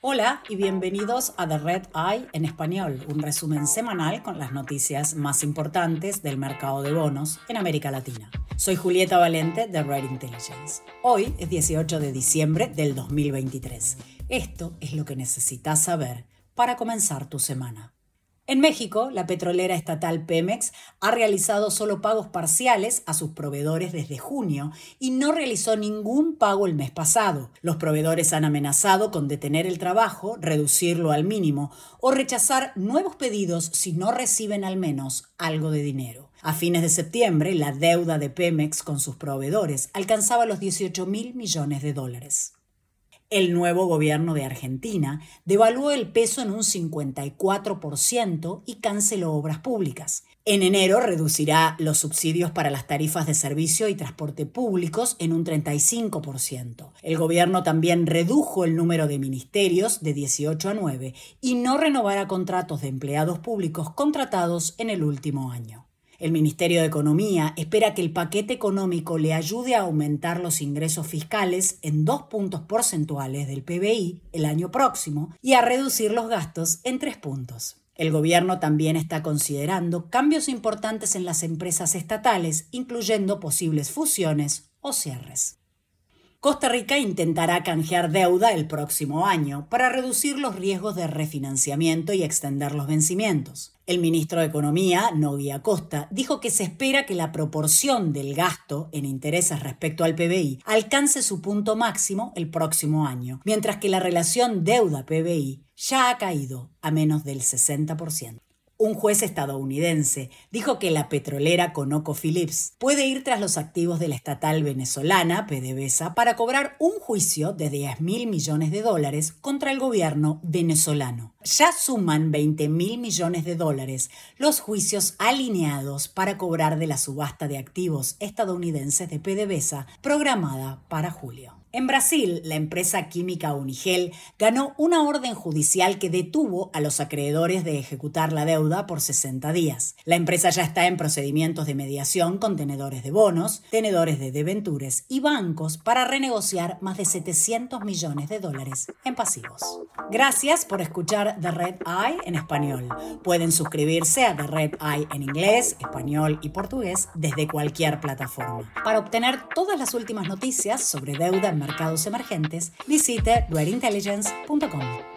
Hola y bienvenidos a The Red Eye en español, un resumen semanal con las noticias más importantes del mercado de bonos en América Latina. Soy Julieta Valente de Red Intelligence. Hoy es 18 de diciembre del 2023. Esto es lo que necesitas saber para comenzar tu semana. En México, la petrolera estatal Pemex ha realizado solo pagos parciales a sus proveedores desde junio y no realizó ningún pago el mes pasado. Los proveedores han amenazado con detener el trabajo, reducirlo al mínimo o rechazar nuevos pedidos si no reciben al menos algo de dinero. A fines de septiembre, la deuda de Pemex con sus proveedores alcanzaba los 18 mil millones de dólares. El nuevo gobierno de Argentina devaluó el peso en un 54% y canceló obras públicas. En enero reducirá los subsidios para las tarifas de servicio y transporte públicos en un 35%. El gobierno también redujo el número de ministerios de 18 a 9 y no renovará contratos de empleados públicos contratados en el último año. El Ministerio de Economía espera que el paquete económico le ayude a aumentar los ingresos fiscales en dos puntos porcentuales del PBI el año próximo y a reducir los gastos en tres puntos. El gobierno también está considerando cambios importantes en las empresas estatales, incluyendo posibles fusiones o cierres. Costa Rica intentará canjear deuda el próximo año para reducir los riesgos de refinanciamiento y extender los vencimientos. El ministro de Economía, Nogui Acosta, dijo que se espera que la proporción del gasto en intereses respecto al PBI alcance su punto máximo el próximo año, mientras que la relación deuda-PBI ya ha caído a menos del 60%. Un juez estadounidense dijo que la petrolera ConocoPhillips puede ir tras los activos de la estatal venezolana PDVSA para cobrar un juicio de 10 mil millones de dólares contra el gobierno venezolano. Ya suman 20 mil millones de dólares los juicios alineados para cobrar de la subasta de activos estadounidenses de PDVSA programada para julio. En Brasil, la empresa química Unigel ganó una orden judicial que detuvo a los acreedores de ejecutar la deuda por 60 días. La empresa ya está en procedimientos de mediación con tenedores de bonos, tenedores de debentures y bancos para renegociar más de 700 millones de dólares en pasivos. Gracias por escuchar The Red Eye en español. Pueden suscribirse a The Red Eye en inglés, español y portugués desde cualquier plataforma. Para obtener todas las últimas noticias sobre deuda en mercados emergentes, visite redintelligence.com.